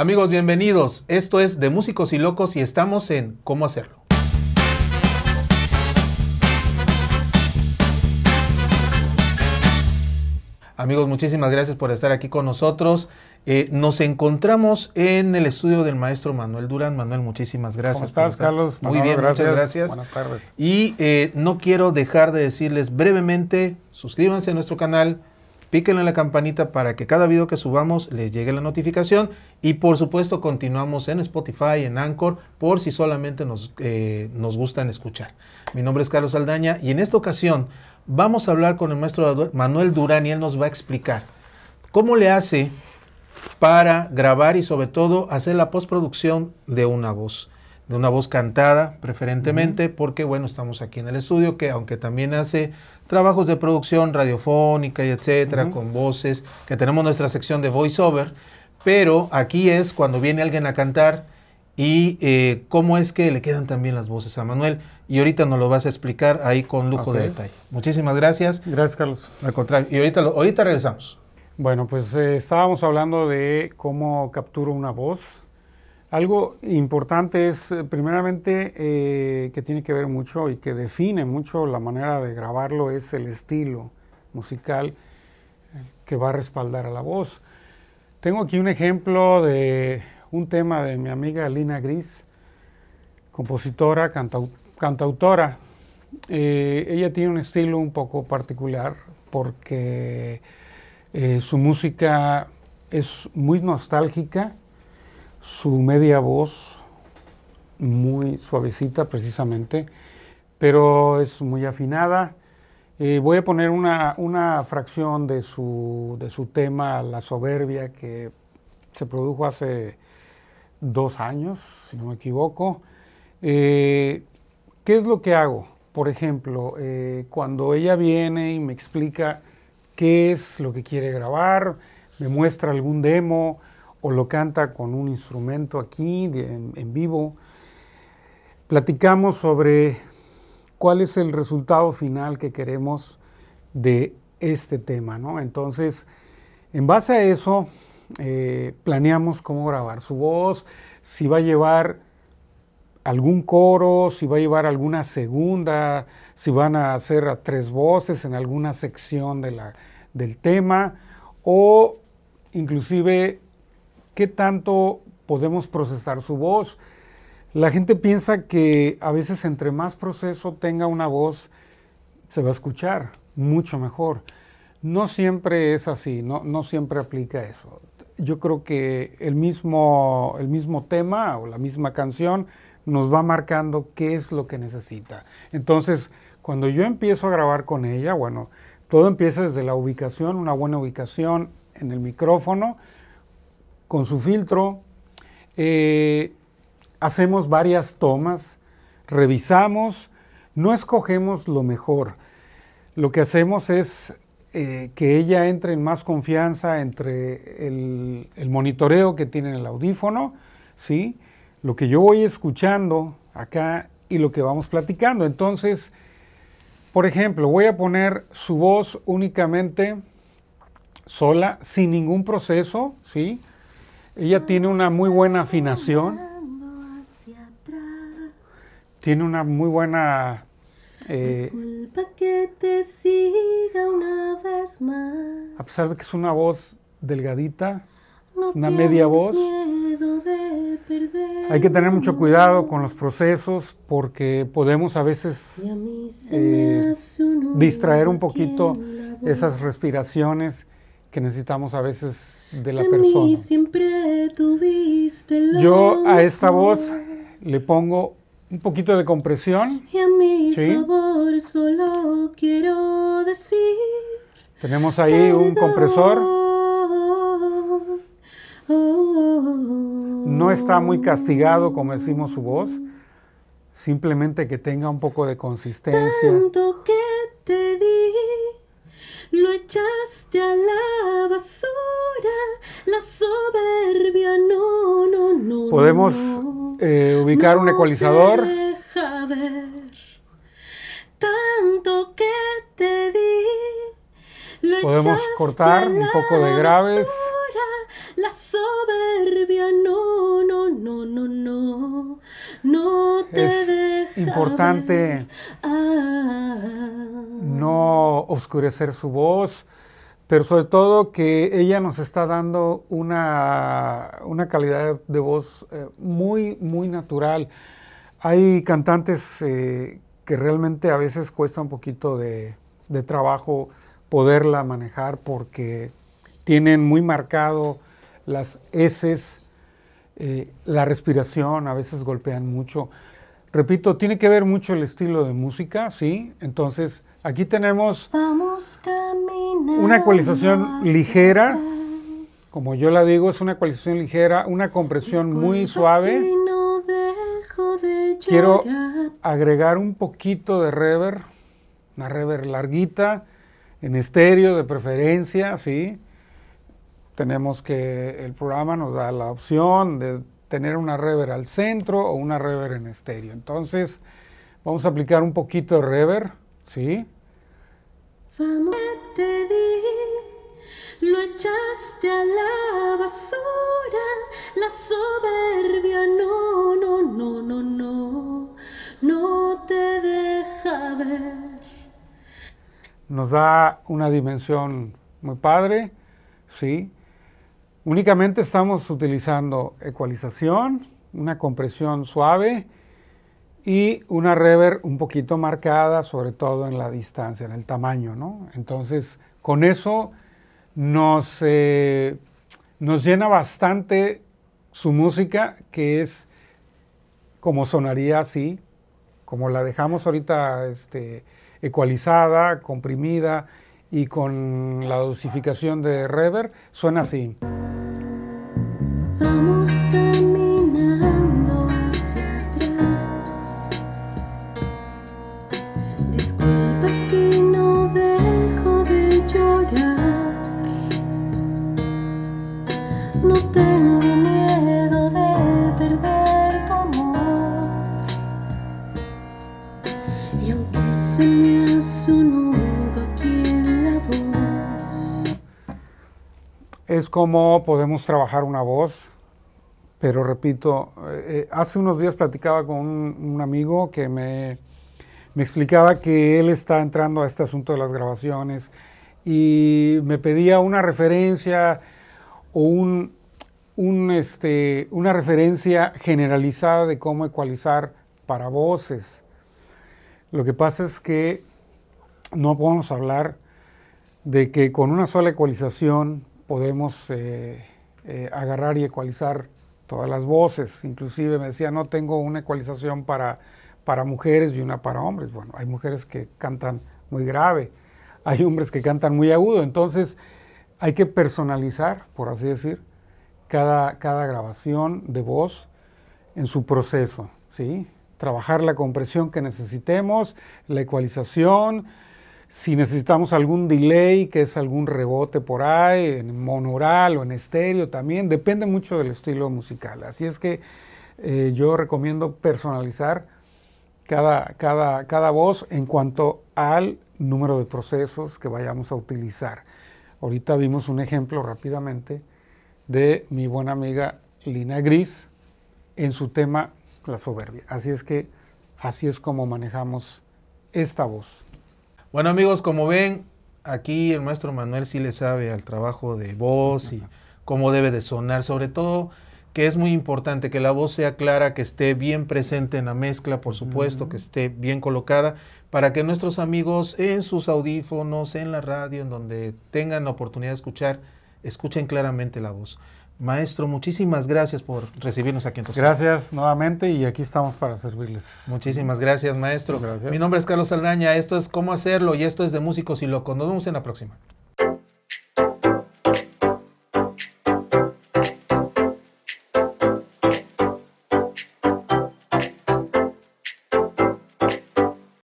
Amigos, bienvenidos. Esto es de Músicos y Locos y estamos en ¿Cómo hacerlo? Amigos, muchísimas gracias por estar aquí con nosotros. Eh, nos encontramos en el estudio del maestro Manuel Durán. Manuel, muchísimas gracias. ¿Cómo estás, Carlos? Muy bien, muchas gracias. Buenas tardes. Y eh, no quiero dejar de decirles brevemente, suscríbanse a nuestro canal, píquenle en la campanita para que cada video que subamos les llegue la notificación y por supuesto continuamos en Spotify, en Anchor, por si solamente nos, eh, nos gustan escuchar. Mi nombre es Carlos Aldaña y en esta ocasión vamos a hablar con el maestro Manuel Durán y él nos va a explicar cómo le hace para grabar y sobre todo hacer la postproducción de una voz de una voz cantada preferentemente, porque bueno, estamos aquí en el estudio, que aunque también hace trabajos de producción radiofónica y etcétera, con voces, que tenemos nuestra sección de voiceover, pero aquí es cuando viene alguien a cantar y eh, cómo es que le quedan también las voces a Manuel. Y ahorita nos lo vas a explicar ahí con lujo de detalle. Muchísimas gracias. Gracias, Carlos. Al contrario, y ahorita, ahorita regresamos. Bueno, pues eh, estábamos hablando de cómo capturo una voz algo importante es, eh, primeramente, eh, que tiene que ver mucho y que define mucho la manera de grabarlo, es el estilo musical eh, que va a respaldar a la voz. Tengo aquí un ejemplo de un tema de mi amiga Lina Gris, compositora, cantautora. ella tiene un estilo un poco particular porque su música es muy nostálgica su media voz muy suavecita precisamente, pero es muy afinada. Eh, voy a poner una, fracción de su, de su, tema, La soberbia, que se produjo hace dos años, si no me equivoco. Eh, ¿Qué es lo que hago? Por ejemplo, eh, cuando ella viene y me explica qué es lo que quiere grabar, me muestra algún demo, o lo canta con un instrumento aquí en, vivo. Platicamos sobre cuál es el resultado final que queremos de este tema, ¿no? Entonces, en base a eso, eh, planeamos cómo grabar su voz, si va a llevar algún coro, si va a llevar alguna segunda, si van a hacer a tres voces en alguna sección de la, del tema, o inclusive qué tanto podemos procesar su voz. La gente piensa que a veces entre más proceso tenga una voz, se va a escuchar mucho mejor. No siempre es así, no, no siempre aplica eso. Yo creo que el mismo, el mismo tema o la misma canción nos va marcando qué es lo que necesita. Entonces, cuando yo empiezo a grabar con ella, bueno, todo empieza desde la ubicación, una buena ubicación en el micrófono, con su filtro, eh, hacemos varias tomas, revisamos, no escogemos lo mejor. Lo que hacemos es eh, que ella entre en más confianza entre el, monitoreo que tiene en el audífono, ¿sí? lo que yo voy escuchando acá y lo que vamos platicando. Entonces, por ejemplo, voy a poner su voz únicamente sola, sin ningún proceso, ¿sí? Ella tiene una muy buena afinación. Tiene una muy buena... Eh, que te siga una vez más. A pesar de que es una voz delgadita, una media voz. Hay que tener mucho cuidado con los procesos porque podemos a veces eh, distraer un poquito esas respiraciones que necesitamos a veces de la persona. Yo a esta voz le pongo un poquito de compresión. Y a mi favor solo quiero decir. Tenemos ahí un compresor. No está muy castigado, como decimos su voz. Simplemente que tenga un poco de consistencia. Tanto que te di lo echaste a la Podemos eh, ubicar un ecualizador. Deja ver, tanto que te di. Lo Podemos cortar un poco de graves. la soberbia no, no, no, no, no, no te Es importante. Ah. no oscurecer su voz, pero sobre todo que ella nos está dando una, una calidad de voz eh, muy, muy natural. Hay cantantes eh, que realmente a veces cuesta un poquito de, trabajo poderla manejar porque tienen muy marcado las heces, eh, la respiración, a veces golpean mucho. Repito, tiene que ver mucho el estilo de música, ¿sí? Entonces, aquí tenemos Vamos caminando Una ecualización ligera. Como yo la digo, es una ecualización ligera, una compresión muy suave. Quiero agregar un poquito de reverb, una reverb larguita, en estéreo de preferencia, ¿sí? Tenemos que el programa nos da la opción de tener una reverb al centro o una reverb en estéreo. Entonces, vamos a aplicar un poquito de reverb, ¿sí? Vamos, te lo echaste a la basura, la soberbia no, no, no, no, no, no te deja ver. nos da una dimensión muy padre, ¿sí? Únicamente estamos utilizando ecualización, una compresión suave y una reverb un poquito marcada, sobre todo en la distancia, en el tamaño, ¿no? Entonces, con eso nos, eh, nos llena bastante su música, que es como sonaría así, como la dejamos ahorita este, ecualizada, comprimida y con la dosificación de reverb, suena así. Tengo miedo de perder amor. Y aunque se me aquí en la voz. Es como podemos trabajar una voz, pero repito, eh, eh, hace unos días platicaba con un, un amigo que me, me explicaba que él está entrando a este asunto de las grabaciones y me pedía una referencia o un, este, una referencia generalizada de cómo ecualizar para voces. Lo que pasa es que no podemos hablar de que con una sola ecualización podemos eh, eh, agarrar y ecualizar todas las voces. Inclusive me decía, no tengo una ecualización para, para mujeres y una para hombres. Bueno, hay mujeres que cantan muy grave, hay hombres que cantan muy agudo. Entonces hay que personalizar, por así decir, cada, cada grabación de voz en su proceso, ¿sí? Trabajar la compresión que necesitemos, la ecualización, si necesitamos algún delay, que es algún rebote por ahí, en monaural o en estéreo también, depende mucho del estilo musical. Así es que eh, yo recomiendo personalizar cada, cada, cada voz en cuanto al número de procesos que vayamos a utilizar. Ahorita vimos un ejemplo rápidamente de mi buena amiga Lina Gris en su tema La soberbia. Así es que así es como manejamos esta voz. Bueno amigos, como ven, aquí el maestro Manuel sí le sabe al trabajo de voz y cómo debe de sonar, sobre todo que es muy importante que la voz sea clara, que esté bien presente en la mezcla, por supuesto, que esté bien colocada, para que nuestros amigos en sus audífonos, en la radio, en donde tengan la oportunidad de escuchar, escuchen claramente la voz. Maestro, muchísimas gracias por recibirnos aquí en Toscana. Gracias nuevamente y aquí estamos para servirles. Muchísimas gracias, maestro. Gracias. Mi nombre es Carlos Saldaña, esto es Cómo Hacerlo y esto es de Músicos y Locos. Nos vemos en la próxima.